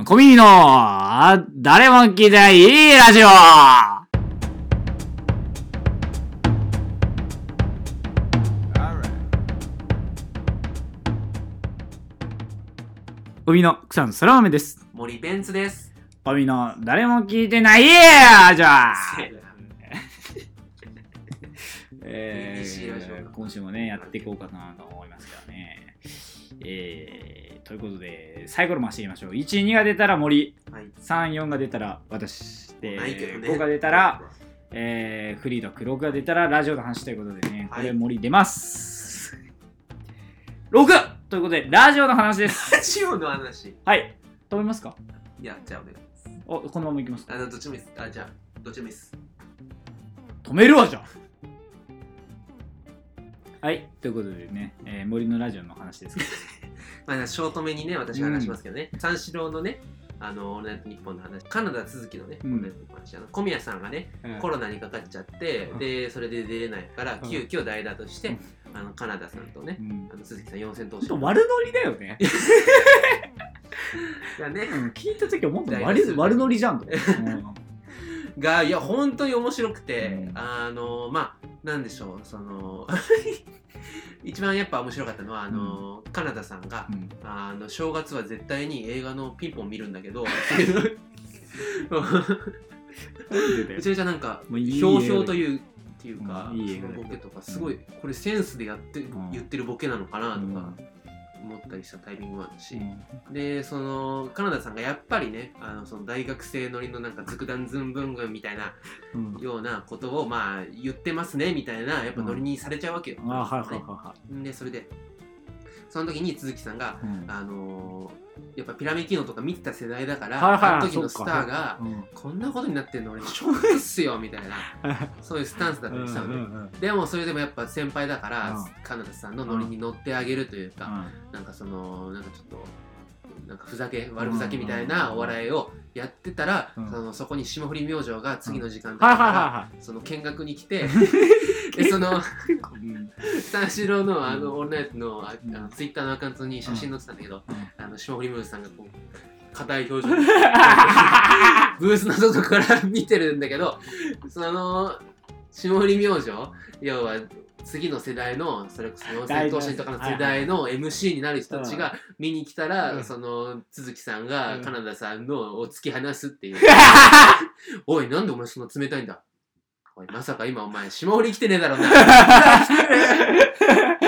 ん、コミの、あ誰も聞いてないいいラジオコミの草野そら豆です。森ベンツです。コミの、誰も聞いてないいいラジオ えー、今週もね、やっていこうかなと思いますけどね。えー、ということで、サイコロ回してみましょう。1、2が出たら森、はい。3、4が出たら私、で、ないけどね。5が出たら、えー、フリード、6が出たらラジオの話ということでね、こはいれ森出ます。6! ということで、ラジオの話です。ラジオの話。はい。止めますか？いや、じゃあお願いします。おこのままいきますか？あの、どっちもいいです。あ、じゃあ、どっちもいいです。止めるわじゃんはい、ということでね、えー森のラジオの話ですけど、まあ、ショートめにね、私が話しますけどね、三四郎のね、あの、オールナイトニッポンの話、カナダ続きのね、うん。オールナイトニッポンの話、あの小宮さんがね、コロナにかかっちゃって、うん。で、それで出れないから、うん。急遽代打として、うん。あの、カナダさんとねう、ん。あの鈴木さん四千頭ほん身と悪ノリだよね。がね、うん。聞いた時はもっと悪悪ノリじゃんと。が、いや、本当に面白くて、うん。あの、まあ、なんでしょう、その、一番やっぱ面白かったのは、あの、カナダさんが、うん。あの正月は絶対に映画のピンポン見るんだけどめちゃめちゃなんかひょうひょうというっていうか、うんいいボケとかすごいこれセンスでやって、ん。言ってるボケなのかなとうん。か思ったりしたタイミングもあるし、うん。でそのカナダさんがやっぱりねあのその大学生乗りのなんかズダンズンブングンみたいなうん。ようなことをまあ言ってますねみたいなやっぱノリにされちゃうわけよ、あはいはいはいはでそれでその時に鈴木さんがい。うん。あのーやっぱピラミキーノとか見てた世代だから、はいはいあの時のスターがうん。こんなことになってんの俺 ショックっすよみたいな そういうスタンスだったりしたのね、うんうんうんでもそれでもやっぱ先輩だから、うん。カナダさんのノリに乗ってあげるというか、うん。なんかそのなんかちょっとなんかふざけ悪ふざけみたいなお笑いをやってたら、うん。そのそこに霜降り明星が次の時間だから、はその見学に来て でその三四郎のあのうん。オンライトのあのツイッターのアカウントに写真載ってたんだけど、うん。あの霜降り明星さんがこう硬い表情で ブースの外から見てるんだけどその霜降り明星要は次の世代のそれこそ四千頭身とかの世代。の MC になる人たちが見に来たら、うん。その都築さんがうん。カナダさんのを突き放すっていう「おいなんでお前そんな冷たいんだ。おいまさか今お前霜降り来てねえだろうな」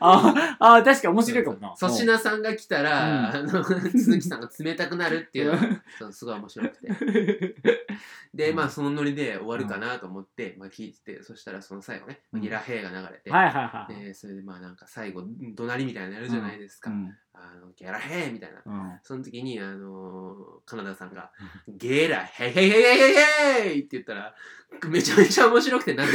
ああ、確かに面白いかもな。粗品さんが来たら、うん。あの鈴木さんが冷たくなるっていうのがすごい面白くて。でまあそのノリで終わるかなと思って、まあ、聞いててそしたらその最後ねうん。ゲラヘイが流れて、はいはいはい。でそれでまあなんか最後怒鳴りみたいなのやるじゃないですか、うん。あのゲラヘイみたいな。うん。その時にあのーカナダさんが「ゲラヘイヘイヘイヘイヘイヘイ!」って言ったらめちゃめちゃ面白くてなんか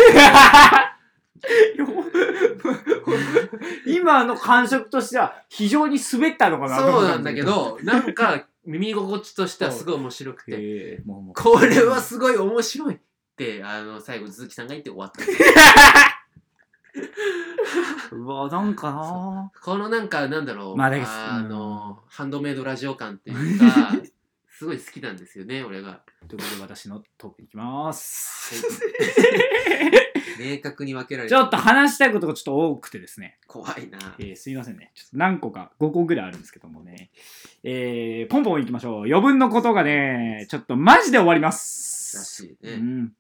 今の感触としては非常に滑ったのかなそうなんだけどなんか。耳心地としてはすごい面白くて。これはすごい面白いってあの最後鈴木さんが言って終わった。うわなんかな。このなんかなんだろう、まああのハンドメイドラジオ感っていうか すごい好きなんですよね俺が。ということで私のトークいきます明確に分けられちょっと話したいことがちょっと多くてですね、怖いな。えーすいませんね。ちょっと何個か5個ぐらいあるんですけどもね。えー、ポンポンいきましょう。余分のことがねちょっとマジで終わりまらすしいね、うん。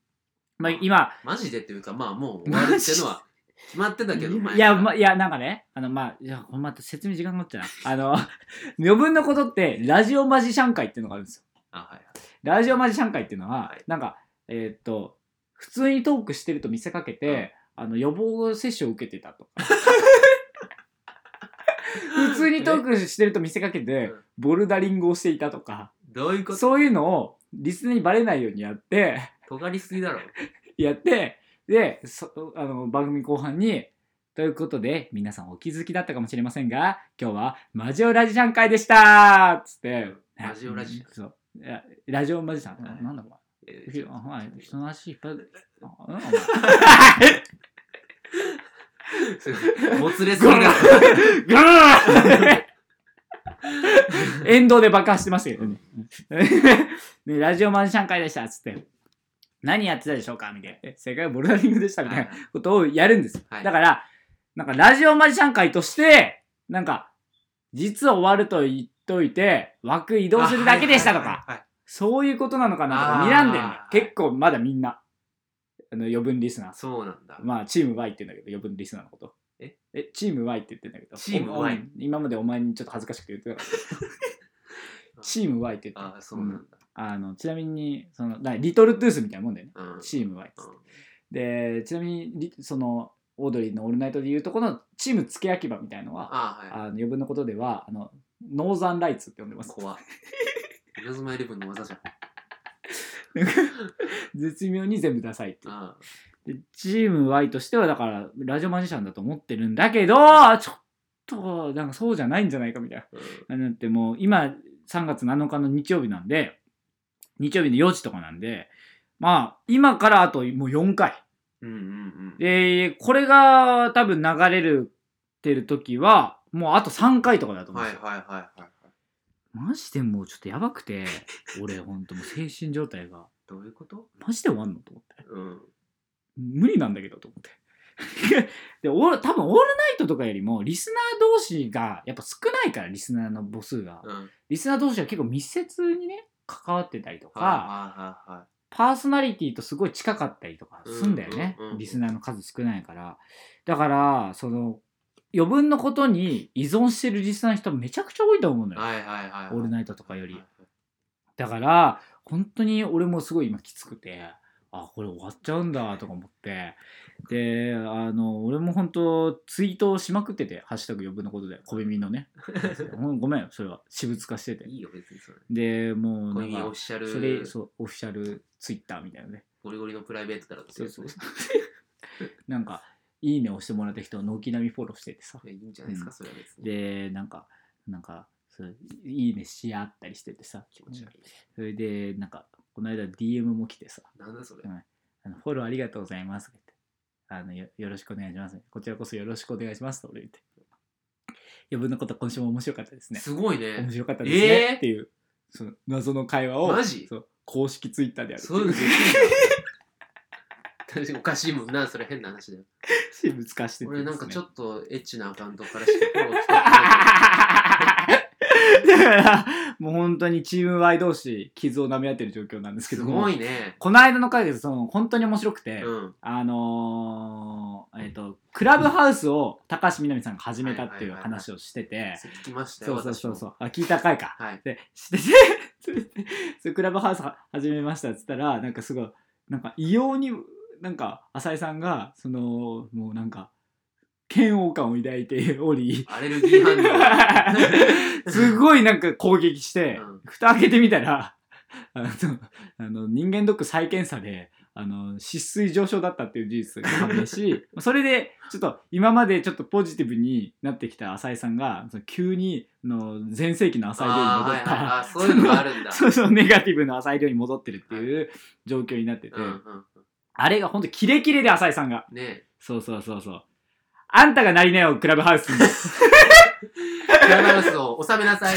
まあ、今マジでっていうかまあもう終わるっていうのは 決まってたけど前いや、ま、いや、なんかね、あの、まあ、いや、これまた説明時間かかっちゃうな。あの、余分なことって、ラジオマジシャン会っていうのがあるんですよ。あはいはい。ラジオマジシャン会っていうのは、はい。なんか、えーっと、普通にトークしてると見せかけて、あの、予防接種を受けてたとか。普通にトークしてると見せかけてうん、ボルダリングをしていたとか、どういうこと？そういうのをリスナーにバレないようにやって、尖りすぎだろ。やって、で、そあの番組後半に、ということで、皆さんお気づきだったかもしれませんが、今日はマジオラジシャン会でしたつって、マジオラジシャンそう。いやラジオマジシャン、はいなんだこえれ。ひお前人の足引っ張る。もつれすぎだろガーン沿道で爆破してましたけどね。ねラジオマジシャン会でしたっつって。何やってたでしょうかみたいな。え正解はボルダリングでしたみたいなことをやるんですよ。はいだから、なんかラジオマジシャン会として、なんか、実は終わると言っといて、枠移動するだけでしたとか、はいはいはいそういうことなのかなとか睨んでるね。結構まだみんな。あの余分リスナー。そうなんだ。まあ、チーム Y って言うんだけど、余分リスナーのこと。え？え、チーム Y って言ってんだけど。チームお Y うん今までお前にちょっと恥ずかしくて言ってなかった。チーム Y って言ってああ、そうなんだ。あのちなみに、その、だリトルトゥースみたいなもんだよね。うんチーム Y っつってうんで、ちなみにリ、その、オードリーのオールナイトでいうとこのチーム付け焼き場みたいのは、ああ、はい。あの余分なことでは、あの、ノーザンライツって呼んでます。怖っ。稲妻イレブンの技じゃん。絶妙に全部ダサいっていう。あでチーム Y としてはだからラジオマジシャンだと思ってるんだけどちょっとなんかそうじゃないんじゃないかみたいな。だってもう今3月7日の日曜日なんで日曜日の4時とかなんでまあ今からあともう4回。うんうんうん。でこれが多分流れるてる時はもうあと3回とかだと思うんですよ。はいはいはいはい。マジでもうちょっとやばくて 俺ほんともう精神状態がどういうこと？マジで終わんの？と思って。うん。無理なんだけどと思って。でオール多分オールナイトとかよりもリスナー同士がやっぱ少ないからリスナーの母数が、うん。リスナー同士は結構密接にね関わってたりとか、はいはいはいはい。パーソナリティとすごい近かったりとかすんだよね、うんうんうんリスナーの数少ないからだからその余分なことに依存してるリスナーの人めちゃくちゃ多いと思うのよ、はいはいはい。オールナイトとかより。はい。はいだから本当に俺もすごい今きつくてあこれ終わっちゃうんだとか思って。であの俺も本当ツイートをしまくってて「ハッシュタグ余分なことで小耳のね。ごめんそれは私物化してて。いいよ別にそれ。でもうないんかうオフィシャル、それそうオフィシャルツイッターみたいなね。ゴリゴリのプライベートだろそう。そうそう。なんか「いいね」押してもらった人を軒並みフォローしててさ。いやいいんじゃないですか、うん。それは別に。でなんかなんかそういいねし合ったりしててさ。気持ち悪い。それでなんかこの間 DM も来てさ。なんだそれ。うん。あのフォローありがとうございますって。あのよよろしくお願いします。こちらこそよろしくお願いしますと俺言って。余分なこと今週も面白かったですね。すごい面ね。白かったですね、えー？っていうその謎の会話をマジ？そう公式ツイッターでやるそういうのできるんだ。おかしいもんな、それ変な話だよ。私物化してて俺なんかちょっっとエッチなアカウントからしかフォロー来たことないだからもう本当にチーム Y 同士傷を舐め合ってる状況なんですけすどもごいね。この間の回でその本当に面白くて、うん。あのーえっ、とクラブハウスを高橋みなみさんが始めたっていう話をしてて聞きましたよ。そうそうそうそうあ聞いた回かはい。でしててそれでそうクラブハウスは始めましたっつったらなんかすごいなんか異様になんか浅井さんがそのもうなんか嫌悪感を抱いて おり。アレルギー反応。すごいなんか攻撃して、うん。蓋開けてみたらあのあの人間ドック再検査であの脂質上昇だったっていう事実が判明し それでちょっと今までちょっとポジティブになってきた浅井さんがその急にあの全盛期の浅井亮に戻った、はいはいそういうのがあるんだ。そうそうネガティブな浅井亮に戻ってるっていう状況になってて、うんうんあれが本当キレキレで浅井さんがうん。ねそうそうそうそうあんたがなりなよクラブハウスにえ。クラブハウスを収めなさい。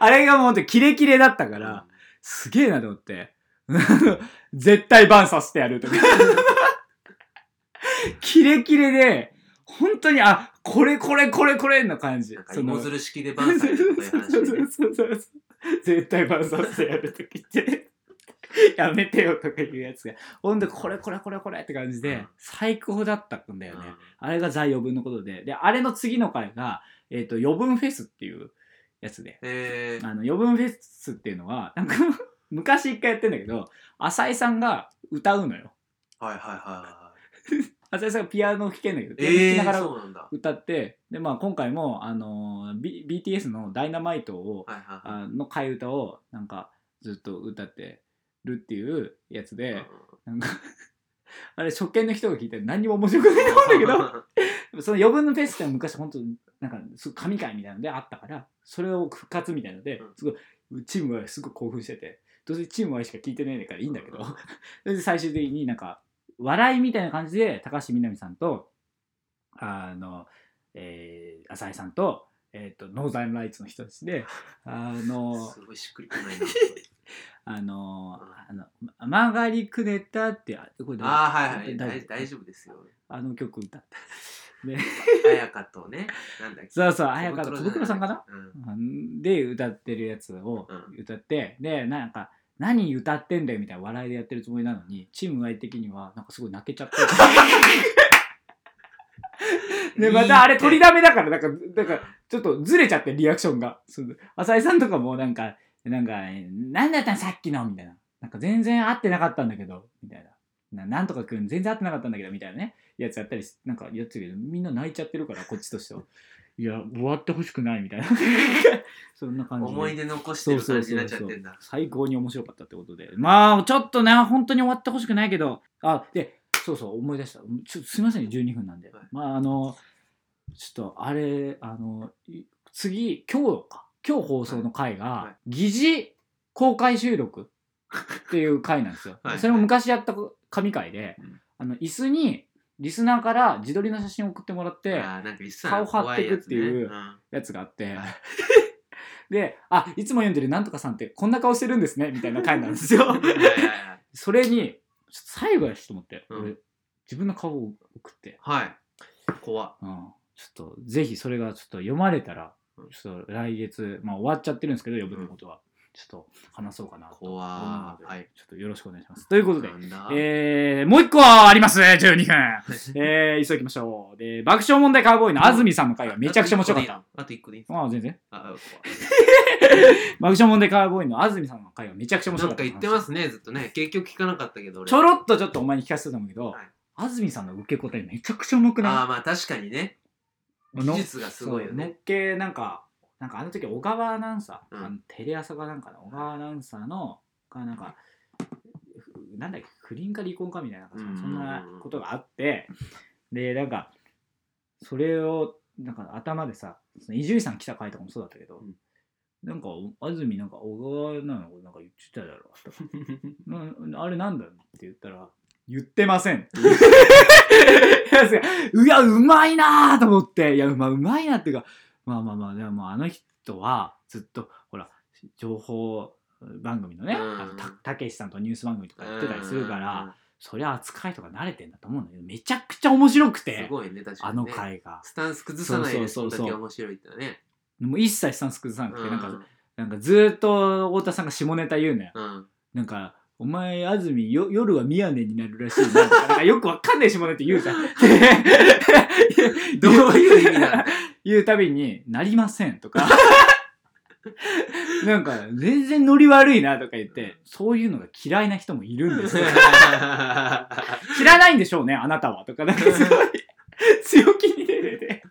あれがもう本当キレキレだったから、すげえなと思って。絶対バンさせてやるとか。キレキレで、本当に、あ、これこれこれこれな感じ。なんかる式でバンされるとかいう話そうでね。そうそうそう絶対バンさせてやるとか言って。やめてよとかいうやつが、ほんとこれこれこれこれって感じでうん、最高だったんだよね。うんあれがザ余分のことで。で、あれの次の回が、えっ、と、余分フェスっていうやつで。えーあの余分フェスっていうのはなんか 昔一回やってんだけど浅井さんが歌うのよはいはいはいは 浅井さんがピアノ弾けんだけどい。ピアノ弾えー、きながら。歌ってで、まあ、今回も、あの B、BTS の「ダイナマイトを」はいはいはい。あの替え歌をなんかずっと歌ってるっていうやつで、なんか あれ初見の人が聞いたら何にも面白くないと思うんだけどその余分のフェスって昔本当なんかすごい神回みたいなのであったからそれを復活みたいのでうん。すごいチームはすごい興奮しててどうせチーム Y しか聞いてないからいいんだけど で最終的になんか笑いみたいな感じで高橋みなみさんとあの、えー浅井さんと、えー、とノーザンライツの人たちであの すごいしっくりこないなあのあの曲がりくねったってあこれああはいはい。大丈夫？ですよ。あの曲歌った で綾香とね。なんだっけ。そうそう綾香と小小袋さんかな？うん。で歌ってるやつをうん。歌って、でなんか何歌ってんだよみたいな笑いでやってるつもりなのにチーム Y 的にはなんかすごい泣けちゃって。でまたあれ取りだめだからなんかなんかちょっとずれちゃってリアクションが。浅井さんとかもなんかなんか何だったんさっきの？みたいな。なんか全然合ってなかったんだけど。みたいな。ななんとかくん全然合ってなかったんだけどみたいなね。やつやったりしなんかやってるけどみんな泣いちゃってるからこっちとしては。いや終わってほしくないみたいな。そんな感じで。思い出残してる感じになっちゃってんだ。最高に面白かったってことで。まあちょっとね本当に終わってほしくないけど。あでそうそう思い出した。ちょすいませんね12分なんで、はい。まああのちょっとあれあのい次今日か今日放送の回が、は疑似公開収録っていう回なんですよ。はい。それも昔やった神回で、うん。あの椅子にリスナーから自撮りの写真を送ってもらって顔張ってくっていう怖ややつがあって、はい。で、あ、いつも読んでるなんとかさんってこんな顔してるんですね、みたいな回なんですよ。それに、ちょっと最後やしと思って、うん。俺、自分の顔を送って、はい。怖っ。うん、ちょっと、ぜひそれがちょっと読まれたらうん、ちょっと来月、まあ終わっちゃってるんですけど、余分のことは。ちょっと話そうかなと思う怖ので、はいちょっとよろしくお願いします。ということでえー、もう一個あります !12 分 えー、急ぎましょう。で、爆笑問題カーボーイの安住さんの回がめちゃくちゃ面白かった。あと一個でいいああ、全然。あ 爆笑問題カーボーイの安住さんの回がめちゃくちゃ面白かった。なんか言ってますねずっとね結局聞かなかったけど俺ちょろっとちょっとお前に聞かせてたんだけど、はい安住さんの受け答えめちゃくちゃうまくあなあまあ確かにねい技術がすごいよそうのっねけなんかなんかあの時小川アナウンサー、うん。あのテレ朝かなんかの小川アナウンサーのがなんかふなんだっけ不倫か離婚かみたいなうん。そんなことがあって。でなんかそれをなんか頭でさその伊集院さん来た回とかもそうだったけど、うん。なんか安住なんか小川なのなんか言ってただろとか。なあれなんだって言ったら言ってません。いうやうまいなーと思って。いやまあうまいなっていうかまあまあまあでもあの人はずっとほら情報番組のね、うん。あのたたけしさんとニュース番組とかやってたりするから、そりゃ扱いとか慣れてんだと思うんだけどめちゃくちゃ面白くすてごいね確かあのにね回が。スタンス崩さないでそそうそう面白いってね。もう一切スタンス崩さなくて、なんかうん。なんかずーっと太田さんが下ネタ言うのよ。うん。なんか、お前、安住よ、夜は宮根になるらしいな。なんかよくわかんない下ネタ言うじゃん。どういう意味な 言うたびに、なりませんとか。なんか、全然ノリ悪いなとか言って、そういうのが嫌いな人もいるんですよ。知らないんでしょうね、あなたは。とか、なんかすごい強気に出てて。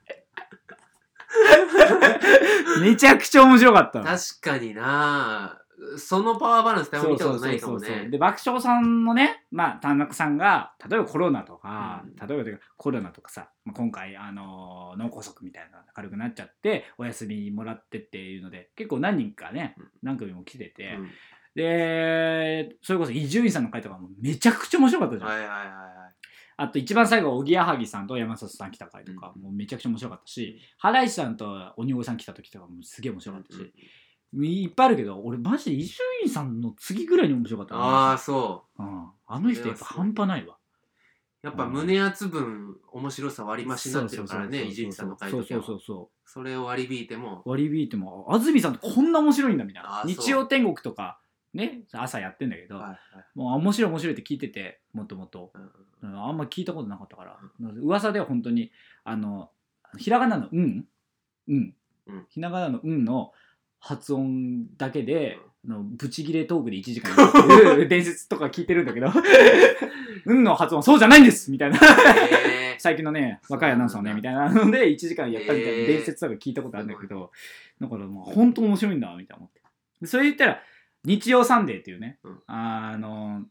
めちゃくちゃ面白かったの。確かになそのパワーバランスってあんま見たことないかもね。で爆笑さんのねまあ田中さんが例えばコロナとか、うん。例えばコロナとかさ、まあ、今回あのー脳梗塞みたいなのが軽くなっちゃってお休みもらってっていうので結構何人かねうん。何組も来てて、うん。でそれこそ伊集院さんの回とかもめちゃくちゃ面白かったじゃん、はいはいはいはい。あと一番最後おぎやはぎさんと山里さん来た回とかもうめちゃくちゃ面白かったし、ハライチさんと鬼越さん来た時とかもすげえ面白かったし、いっぱいあるけど俺マジで伊集院さんの次ぐらいに面白かった。なああそう。ん、あの人やっぱ半端ないわ。う。やっぱ胸圧分面白さ割り増しになってるからね伊集院さんの回そうとそうそうそそれを割り引いても。う。割り引いても、安住さんってこんな面白いんだみたいな。日曜天国とか、ね、朝やってんだけど、はいはい。もう面白い面白いって聞いてて、もともと。うん。うんあんま聞いたことなかったから、噂では本当に、あの、ひらがなのうん、うん、うん。ひらがなのうんの発音だけで、あのブチギレトークで1時間やるっていう 伝説とか聞いてるんだけど、うんの発音そうじゃないんですみたいな。へ最近のね、若いアナウンサーね、みたいなので、1時間やったみたいな伝説とか聞いたことあるんだけど、だからもう本当面白いんだ、みたいな思って。でそれ言ったら、日曜サンデーっていうね、うん。あの、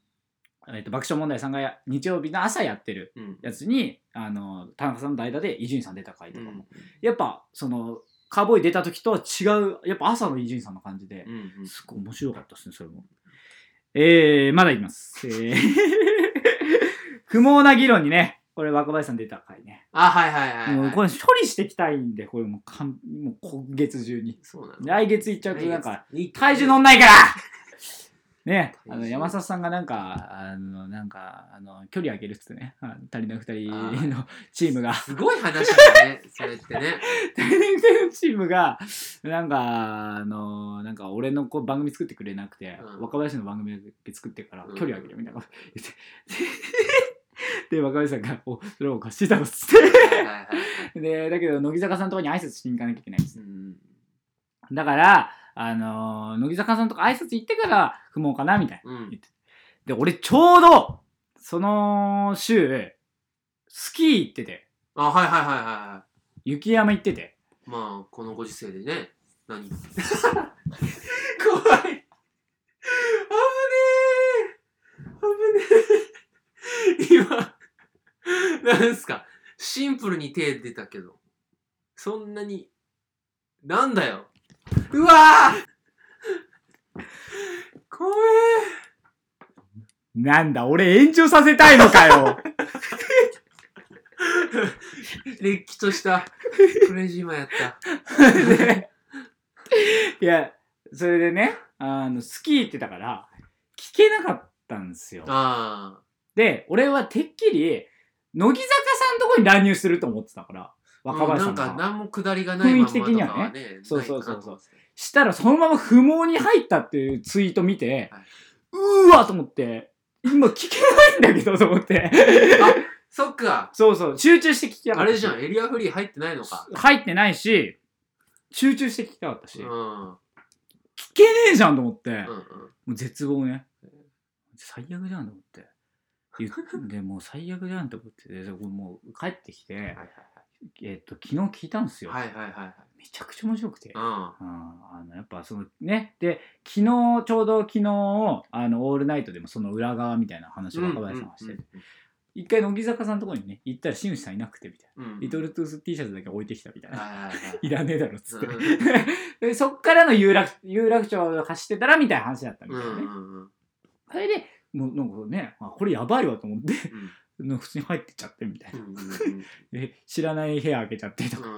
えっと爆笑問題さんがや日曜日の朝やってるーうん。やつに、あの、田中さんの代打で伊集院さん出た回とかも、うん。やっぱ、その、カーボーイ出た時とは違う、やっぱ朝の伊集院さんの感じで、うんうんすごい面白かったですね、それも。えー、まだいきます。えー 不毛な議論にね、これ若林さん出た回ね。あはいはいはい、はい、もうこれ処理していきたいんで、これもうかんもう今月中に。そうなの来月行っちゃうとなんか、いい体重乗んないからね、あの山里さんがなんか、あの、なんか、あの、距離上げるっつってね、あ足りない二人のチームが、すごい話だね それってね。足りない二人のチームが、なんか、あの、なんか俺のこう番組作ってくれなくて、うん。若林の番組作ってからうん。距離上げるみたいなこと言って、で、若林さんが、お、それをおかしいだろっつって。はいはいはいで、だけど、乃木坂さんのとこに挨拶しに行かなきゃいけないんです。うん。だから、あのー乃木坂さんとか挨拶行ってから踏もうかな、みたいな。うん。で、俺ちょうど、その週、スキー行ってて、あはいはいはいはいは雪山行ってて。いまあこのご時世でね。何？怖い。危ねえ。危ねえ。今なんすか？シンプルに手出たけど。そんなになんだようわー。怖なんだ、俺延長させたいのかよ。えれっきとした。クレイジーマンやった。で いや、それでね、あの、スキー行ってたから、聞けなかったんですよ。あで、俺はてっきり、乃木坂さんのとこに乱入すると思ってたから、あ若林さんが。なんか何も下りがないまま雰囲気的にはね。そうそうそうそう。したらそのまま不毛に入ったっていうツイート見て、はうーわと思って、今聞けないんだけどと思って。そっか。そうそう、集中して聞きたかったし。あれじゃん。エリアフリー入ってないのか。入ってないし、集中して聞きたかったし、うん。聞けねえじゃんと思って、うんうん。もう絶望ね。最悪じゃんと思って。言っでもう最悪じゃんと思ってでもう帰ってきて、はいはいえっと昨日聞いたんですよ、はいはいはいはい。めちゃくちゃ面白くて、はいうんあのやっぱそのねで昨日ちょうど昨日あのオールナイトでもその裏側みたいな話をうん若林さんがしてて、うん一回乃木坂さんのところにね行ったら新内さんいなくてみたいな、うん。うんリトルトゥース T シャツだけ置いてきたみたいな、はいはいはい。いらねえだろっつって、うんでそっからの有楽有楽町を走ってたらみたいな話だったみうたいなね、んうんうん。それでもうなんかねあこれやばいわと思って。うん普通に入ってっちゃってみたいな、で知らない部屋開けちゃってとか、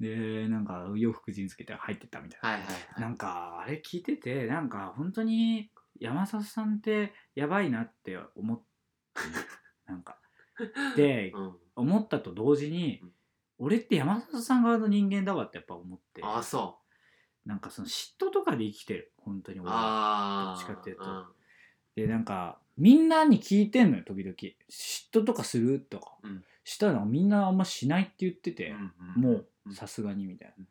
でなんか洋服陣つけて入ってったみたいな。はいはいはい。なんかあれ聞いててなんか本当に山里さんってやばいなって思って なんか。でうん。思ったと同時にうん。俺って山里さん側の人間だわってやっぱ思って。あそなんかその嫉妬とかで生きてる。本当にう俺は。どっちかっていうと。ん。でなんかみんなに聞いてんのよ時々。嫉妬とかするとか、うん。したらみんなあんましないって言ってて、もううん。さすがにみたいうん。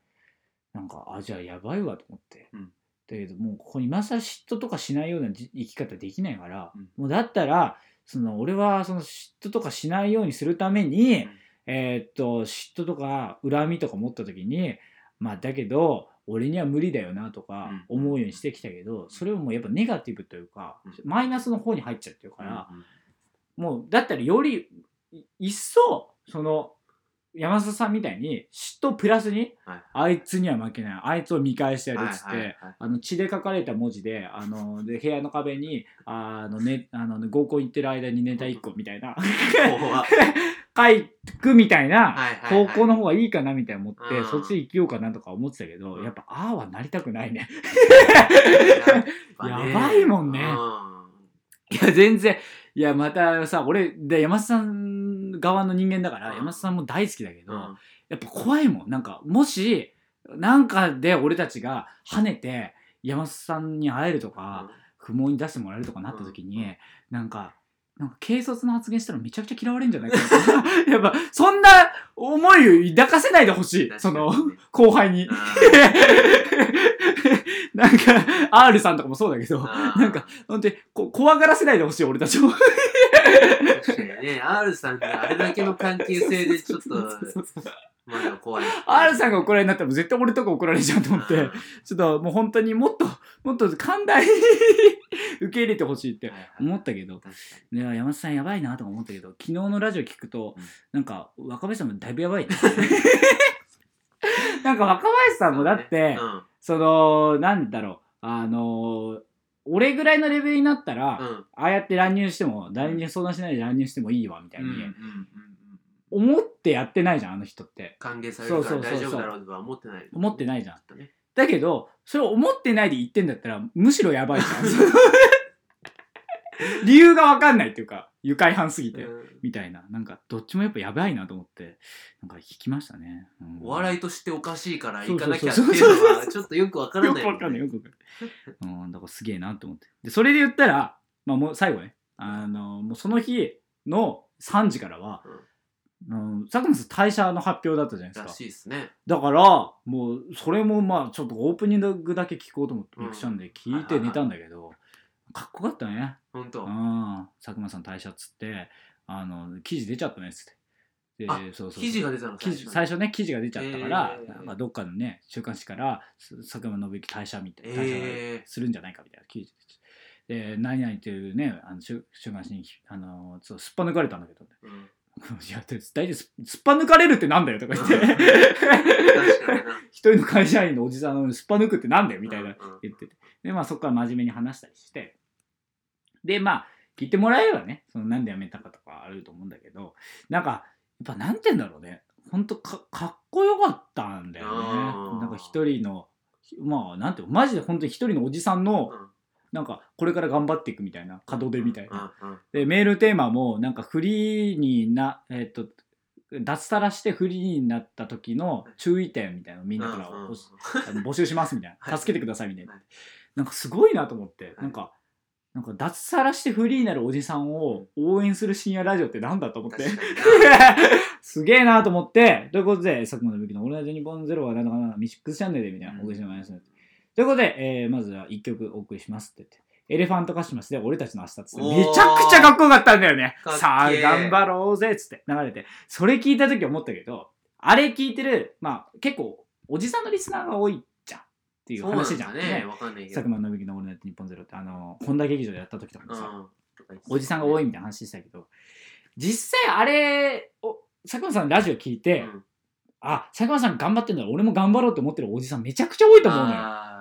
な。なんか、あ、じゃあやばいわと思って。うん。だけど、もうここ今更嫉妬とかしないようなじ生き方できないから、うん。もうだったら、その俺はその嫉妬とかしないようにするために、うん。えーっと、嫉妬とか恨みとか持った時に、まあだけど、俺には無理だよなとかうん。思うようにしてきたけど、それをもうやっぱネガティブというか、うん。マイナスの方に入っちゃってるから、もうだったらよりい一層その山里さんみたいに嫉妬プラスに、はい。あいつには負けないあいつを見返してやるっつって、あの血で書かれた文字であので部屋の壁にあの、ね、あの合コン行ってる間にネタ1個みたいな 怖書くみたいな方向の方がいいかなみたいな思って、うん。そっちで生きようかなとか思ってたけど、うん。やっぱああはなりたくないね。ややばいもんね。いや全然。いやまたさ俺で山里さん側の人間だからうん。山里さんも大好きだけど、うん。やっぱ怖いもん。なんかもしなんかで俺たちが跳ねて山里さんに会えるとか、不毛に出してもらえるとかなった時に、うん。なんかなんか軽率な発言したらめちゃくちゃ嫌われるんじゃないかな やっぱそんな思いを抱かせないでほしい。その後輩に。うん。なんか R さんとかもそうだけどうん。なんか本当にこ怖がらせないでほしい俺たちも。確かにね。R さんがあれだけの関係性でちょっと まだ怖い。R さんが怒られになったら絶対俺とか怒られるじゃんと思って、うん。ちょっともう本当にもっともっと寛大に受け入れてほしいってはいはい。思ったけど、確かね、山田さんやばいなとか思ったけど昨日のラジオ聞くと、うん。なんか若林さんもだいぶやばいね。なんか若林さんもだって、にうん。そのなんだろう。あの俺ぐらいのレベルになったら、うん。ああやって乱入しても誰に相談しないで乱入してもいいわみたいに、うんうんうん思ってやってないじゃんあの人って。歓迎されるから大丈夫だろうとは思ってない。思ってないじゃん。だけどそれを思ってないで言ってんだったらむしろやばいじゃん。理由が分かんないっていうか愉快犯すぎて、うん。みたいな。なんかどっちもやっぱやばいなと思ってなんか引きましたね、うん。お笑いとしておかしいから行かなきゃっていうのはちょっとよくわからないよくわかんないよくわかんない、うん、だからすげえなと思って。でそれで言ったら、まあ、もう最後ね。あのもうその日の3時からは、うん、佐久間さん退社の発表だったじゃないですらかしいですね。だからもうそれもまあちょっとオープニングだけ聞こうと思ってミクシャンで聞いて寝たんだけど、かっこよかったね。本当うん。佐久間さん退社っつってあの記事出ちゃったねっつって。であそうそう記事が出たの記事最初ね記事が出ちゃったから、えー。なんかどっかのね週刊誌からす佐久間信之退社みたいな退社えするんじゃないかみたいな記事でで何々っていうねあの週週刊誌にあのそうすっぱ抜かれたんだけど、ーうん いや大体すすっぱ抜かれるってなんだよとか言って。一人の会社員のおじさんをすっぱ抜くってなんだよみたいな言ってて。でまあそこから真面目に話したりして。でまあ聞いてもらえればねそのなんで辞めたかとかあると思うんだけどなんかやっぱなんて言うんだろうね。ほんとかかっこよかったんだよね。なんか一人のまあなんていうのマジで本当に一人のおじさんのうんなんかこれから頑張っていくみたいな門出みたいな。でメールテーマもなんかフリーになえっ、と脱サラしてフリーになった時の注意点みたいなのをみんなから募集しますみたいはない。助けてくださいみたいな。はい。なんかすごいなと思って。い。なんかなんか脱サラしてフリーになるおじさんを応援する深夜ラジオってなんだと思って。すげえなと思って。ということで佐久間のきの「オールナイトニッポンゼロはなんだかなミシックスチャンネルでみたいなうん。お送りしてもらいますということで、えーまずは1曲お送りしますって言ってエレファントカシマスで俺たちの明日っつってめちゃくちゃかっこよかったんだよね。さあ頑張ろうぜっつって流れてそれ聞いた時思ったけどあれ聞いてるまあ結構おじさんのリスナーが多いじゃんっていう話じゃん。だね。わかんないけど。佐久間信之の「オールナイトニッポンゼロってあの本田劇場でやった時とかもさ、うん。おじさんが多いみたいな話したけど実際あれを佐久間さんのラジオ聞いて、うん。あ佐久間さん頑張ってんだら俺も頑張ろうって思ってるおじさんめちゃくちゃ多いと思うのよ。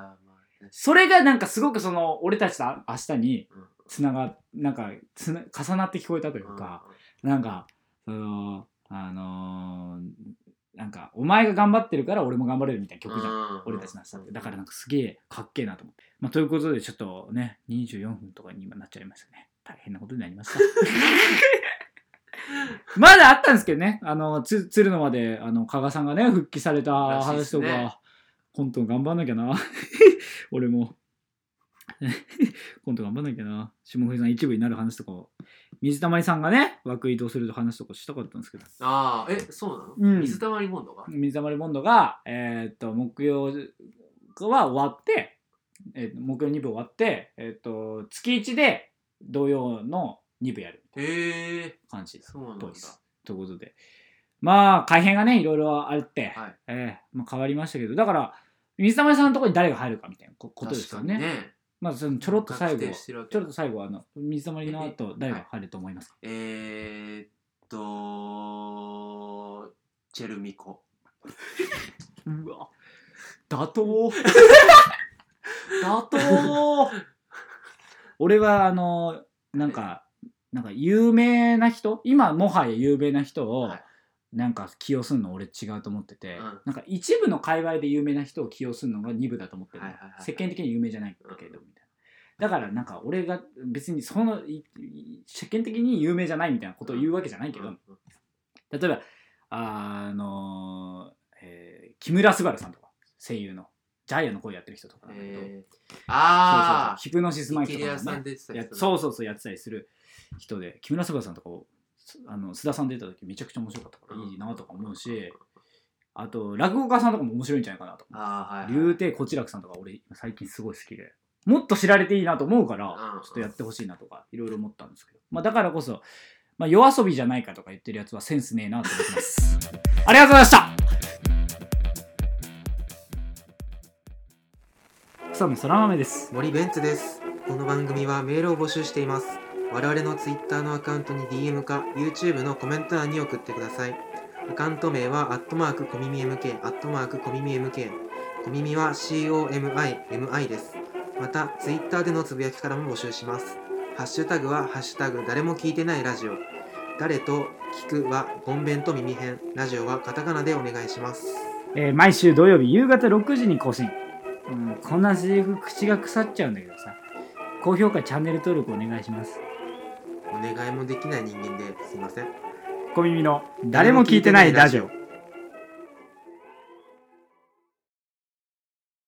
それがなんかすごくその俺たちと明日にうん。つながなんかつな重なって聞こえたというか、なんかそのあのーなんかお前が頑張ってるから俺も頑張れるみたいな曲じゃん、うん。俺たちの明日って。だからなんかすげえかっけえなと思って、まあ、ということでちょっとね24分とかに今なっちゃいましたね。大変なことになりました。まだあったんですけどね。あのつ鶴の間であの加賀さんがね復帰された話とか、コント頑張んなきゃな。俺も。コント頑張んなきゃな。霜降りさん一部になる話とかを。水溜りさんがね枠移動する話とかしたかったんですけど。ああえそうなの、うん。水溜りボンドが？水溜りボンドが、えーっと木曜は終わって、えー木曜2部終わって、えーっと月1で土曜の2部やるへえ感じっそうなんだ。ということでまあ改編がねいろいろあって、はい。えーまあ、変わりましたけどだから水溜りさんのところに誰が入るかみたいなこことですよね。ねまあそのちょろっと最後ちょろっと最後あの水溜りの後誰が入ると思いますか、えー、っとチェルミコ。うわ。妥当妥当俺はあのなんかなんか有名な人？今もはや有名な人をはいなんか起用するの俺違うと思ってて、うん。なんか一部の界隈で有名な人を起用するのが二部だと思ってるの、はいはいはい世間的に有名じゃないけどみたいな。だからなんか俺が別にその世間的に有名じゃないみたいなことを言うわけじゃないけど、うん例えばあの、えー木村昴さんとか声優のジャイアンの声やってる人とかなんだけど、えー、そうそうそうあヒプノシスマイクとかそうそうそうやってたりする人で木村昴さんとかをすあの須田さん出た時めちゃくちゃ面白かったからいいなとか思うし、あと落語家さんとかも面白いんじゃないかなと思う。あーはいはい。竜亭こちらくさんとか俺最近すごい好きで。もっと知られていいなと思うからうん。ちょっとやってほしいなとかいろいろ思ったんですけど、まあ、だからこそ、まあ、夜遊びじゃないかとか言ってるやつはセンスねえなと思ってます。ありがとうございました。草野そら豆です。森ベンツです。この番組はメールを募集しています我々の Twitter のアカウントに DM か YouTube のコメント欄に送ってください。アカウント名は、アットマークコミミ MK、アットマークコミミ MK。コミミは COMIMI です。また、Twitter でのつぶやきからも募集します。ハッシュタグは、ハッシュタグ、誰も聞いてないラジオ。誰と聞くは、本ンベンと耳編。ラジオはカタカナでお願いします。えー、毎週土曜日夕方6時に更新。うん、こんなセリフ口が腐っちゃうんだけどさ。高評価、チャンネル登録お願いします。願いもできない人間ですいません。小耳の誰も聞いてないラジオ。